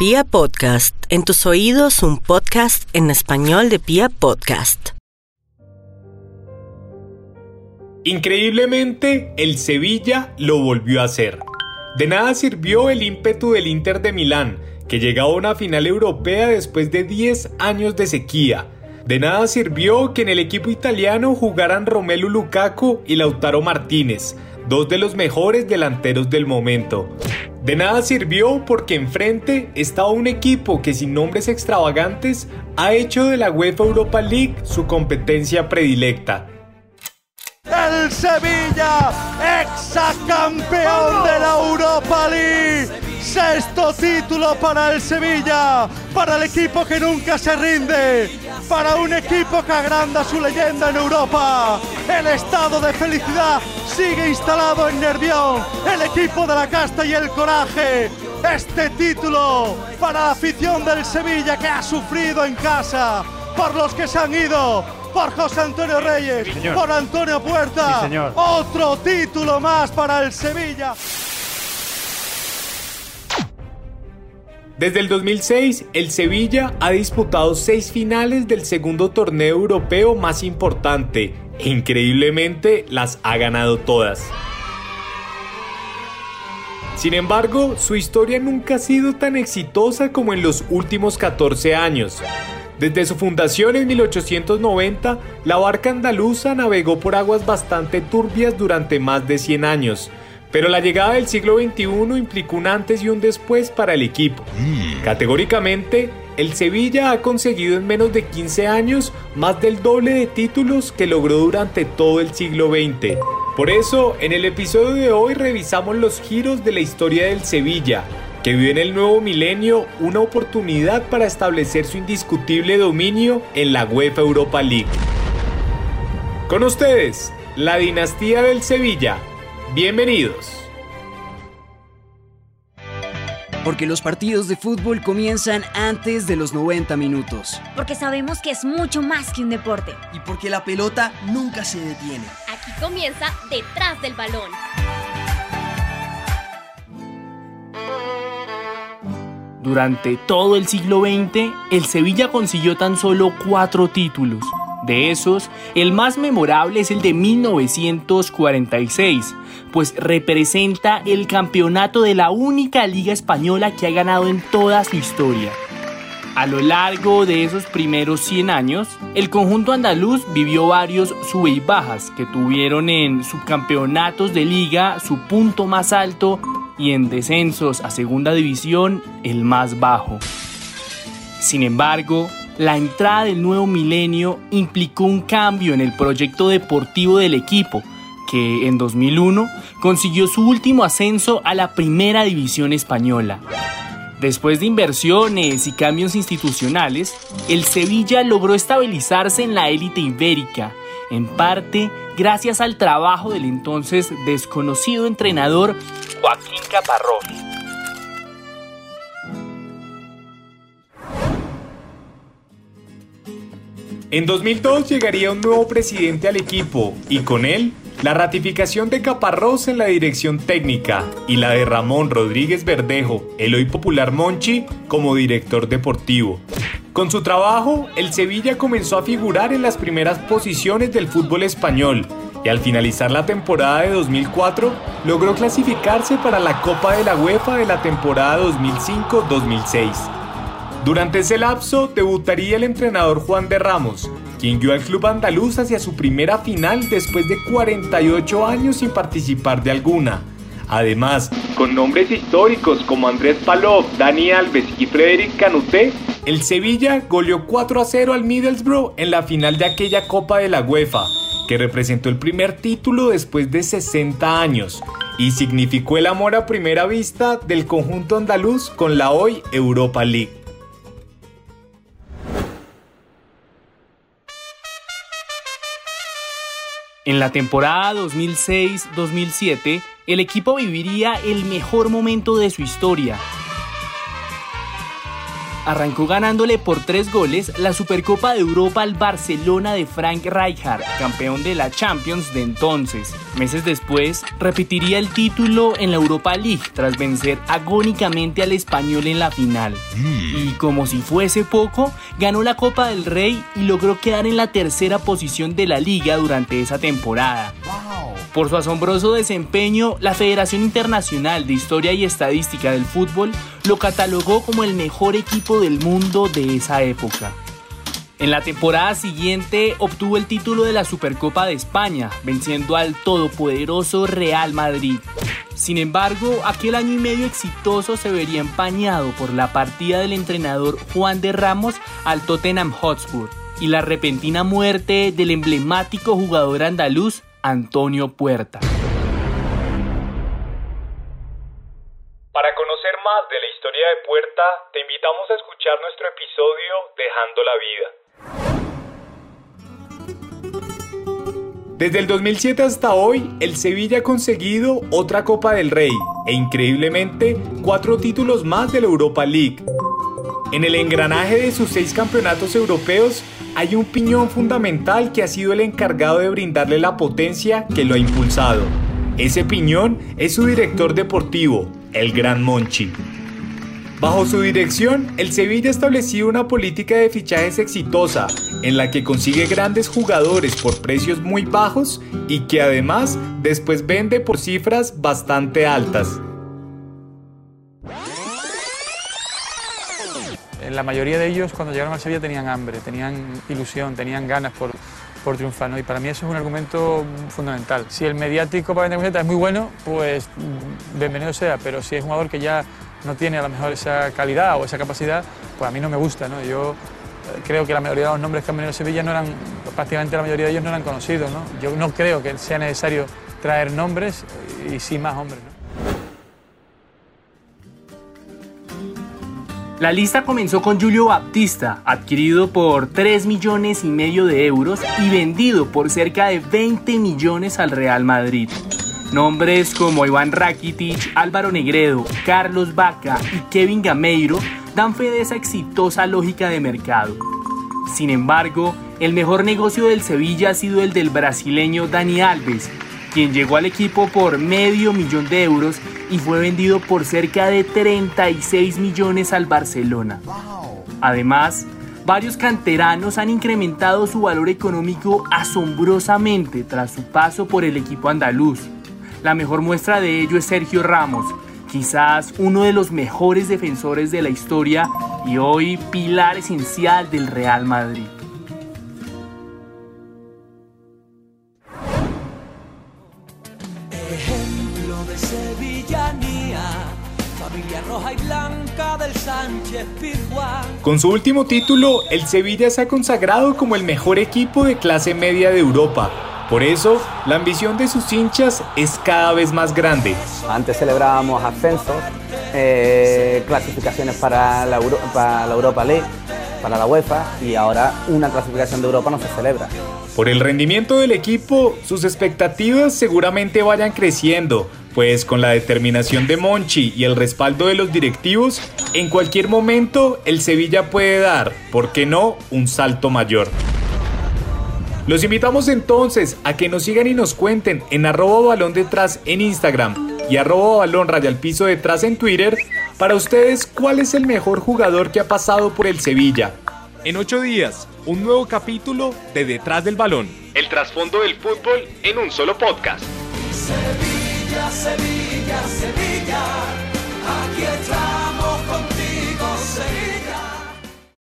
Pia Podcast, en tus oídos un podcast en español de Pia Podcast. Increíblemente, el Sevilla lo volvió a hacer. De nada sirvió el ímpetu del Inter de Milán, que llegaba a una final europea después de 10 años de sequía. De nada sirvió que en el equipo italiano jugaran Romelu Lukaku y Lautaro Martínez, dos de los mejores delanteros del momento. De nada sirvió porque enfrente estaba un equipo que sin nombres extravagantes ha hecho de la UEFA Europa League su competencia predilecta. El Sevilla, campeón de la Europa League. Sexto título para el Sevilla, para el equipo que nunca se rinde, para un equipo que agranda su leyenda en Europa. El estado de felicidad sigue instalado en Nervión, el equipo de la casta y el coraje. Este título para la afición del Sevilla que ha sufrido en casa, por los que se han ido, por José Antonio Reyes, por Antonio Puerta. Otro título más para el Sevilla. Desde el 2006, el Sevilla ha disputado seis finales del segundo torneo europeo más importante e increíblemente las ha ganado todas. Sin embargo, su historia nunca ha sido tan exitosa como en los últimos 14 años. Desde su fundación en 1890, la barca andaluza navegó por aguas bastante turbias durante más de 100 años, pero la llegada del siglo XXI implicó un antes y un después para el equipo. Mm. Categóricamente, el Sevilla ha conseguido en menos de 15 años más del doble de títulos que logró durante todo el siglo XX. Por eso, en el episodio de hoy revisamos los giros de la historia del Sevilla, que vive en el nuevo milenio una oportunidad para establecer su indiscutible dominio en la UEFA Europa League. Con ustedes, la dinastía del Sevilla, Bienvenidos. Porque los partidos de fútbol comienzan antes de los 90 minutos. Porque sabemos que es mucho más que un deporte. Y porque la pelota nunca se detiene. Aquí comienza detrás del balón. Durante todo el siglo XX, el Sevilla consiguió tan solo cuatro títulos. De esos, el más memorable es el de 1946, pues representa el campeonato de la única liga española que ha ganado en toda su historia. A lo largo de esos primeros 100 años, el conjunto andaluz vivió varios sube y bajas que tuvieron en subcampeonatos de liga su punto más alto y en descensos a segunda división el más bajo. Sin embargo, la entrada del nuevo milenio implicó un cambio en el proyecto deportivo del equipo, que en 2001 consiguió su último ascenso a la primera división española. Después de inversiones y cambios institucionales, el Sevilla logró estabilizarse en la élite ibérica, en parte gracias al trabajo del entonces desconocido entrenador Joaquín Caparrós. En 2002 llegaría un nuevo presidente al equipo y con él la ratificación de Caparrós en la dirección técnica y la de Ramón Rodríguez Verdejo, el hoy popular Monchi, como director deportivo. Con su trabajo, el Sevilla comenzó a figurar en las primeras posiciones del fútbol español y al finalizar la temporada de 2004 logró clasificarse para la Copa de la UEFA de la temporada 2005-2006. Durante ese lapso debutaría el entrenador Juan de Ramos, quien guió al club andaluz hacia su primera final después de 48 años sin participar de alguna. Además, con nombres históricos como Andrés Palop, Dani Alves y Frederic Canuté, el Sevilla goleó 4 a 0 al Middlesbrough en la final de aquella Copa de la UEFA, que representó el primer título después de 60 años y significó el amor a primera vista del conjunto andaluz con la hoy Europa League. En la temporada 2006-2007, el equipo viviría el mejor momento de su historia. Arrancó ganándole por tres goles la Supercopa de Europa al Barcelona de Frank Rijkaard, campeón de la Champions de entonces. Meses después, repetiría el título en la Europa League tras vencer agónicamente al español en la final. Y como si fuese poco, ganó la Copa del Rey y logró quedar en la tercera posición de la liga durante esa temporada. Por su asombroso desempeño, la Federación Internacional de Historia y Estadística del Fútbol lo catalogó como el mejor equipo del mundo de esa época. En la temporada siguiente obtuvo el título de la Supercopa de España, venciendo al todopoderoso Real Madrid. Sin embargo, aquel año y medio exitoso se vería empañado por la partida del entrenador Juan de Ramos al Tottenham Hotspur y la repentina muerte del emblemático jugador andaluz Antonio Puerta. Para conocer más de la historia de Puerta, te invitamos a escuchar nuestro episodio Dejando la Vida. Desde el 2007 hasta hoy, el Sevilla ha conseguido otra Copa del Rey e increíblemente cuatro títulos más de la Europa League. En el engranaje de sus seis campeonatos europeos hay un piñón fundamental que ha sido el encargado de brindarle la potencia que lo ha impulsado. Ese piñón es su director deportivo, el Gran Monchi. Bajo su dirección, el Sevilla ha establecido una política de fichajes exitosa, en la que consigue grandes jugadores por precios muy bajos y que además después vende por cifras bastante altas. La mayoría de ellos cuando llegaron al Sevilla tenían hambre, tenían ilusión, tenían ganas por, por triunfar. ¿no? Y para mí eso es un argumento fundamental. Si el mediático para vender camisetas es muy bueno, pues bienvenido sea, pero si es un jugador que ya no tiene a lo mejor esa calidad o esa capacidad, pues a mí no me gusta. ¿no? Yo eh, creo que la mayoría de los nombres que han venido a Sevilla no eran, prácticamente la mayoría de ellos no eran conocidos. ¿no? Yo no creo que sea necesario traer nombres y sí más hombres. La lista comenzó con Julio Baptista, adquirido por 3 millones y medio de euros y vendido por cerca de 20 millones al Real Madrid. Nombres como Iván Rakitic, Álvaro Negredo, Carlos Vaca y Kevin Gameiro dan fe de esa exitosa lógica de mercado. Sin embargo, el mejor negocio del Sevilla ha sido el del brasileño Dani Alves, quien llegó al equipo por medio millón de euros y fue vendido por cerca de 36 millones al Barcelona. Además, varios canteranos han incrementado su valor económico asombrosamente tras su paso por el equipo andaluz. La mejor muestra de ello es Sergio Ramos, quizás uno de los mejores defensores de la historia y hoy pilar esencial del Real Madrid. Roja y blanca del Sánchez Con su último título, el Sevilla se ha consagrado como el mejor equipo de clase media de Europa. Por eso, la ambición de sus hinchas es cada vez más grande. Antes celebrábamos ascensos, eh, clasificaciones para la, para la Europa League, para la UEFA, y ahora una clasificación de Europa no se celebra. Por el rendimiento del equipo, sus expectativas seguramente vayan creciendo, pues con la determinación de Monchi y el respaldo de los directivos, en cualquier momento el Sevilla puede dar, ¿por qué no?, un salto mayor. Los invitamos entonces a que nos sigan y nos cuenten en arroba balón detrás en Instagram y arroba balón piso detrás en Twitter para ustedes cuál es el mejor jugador que ha pasado por el Sevilla. En ocho días, un nuevo capítulo de Detrás del Balón. El trasfondo del fútbol en un solo podcast. Sevilla, Sevilla, aquí está.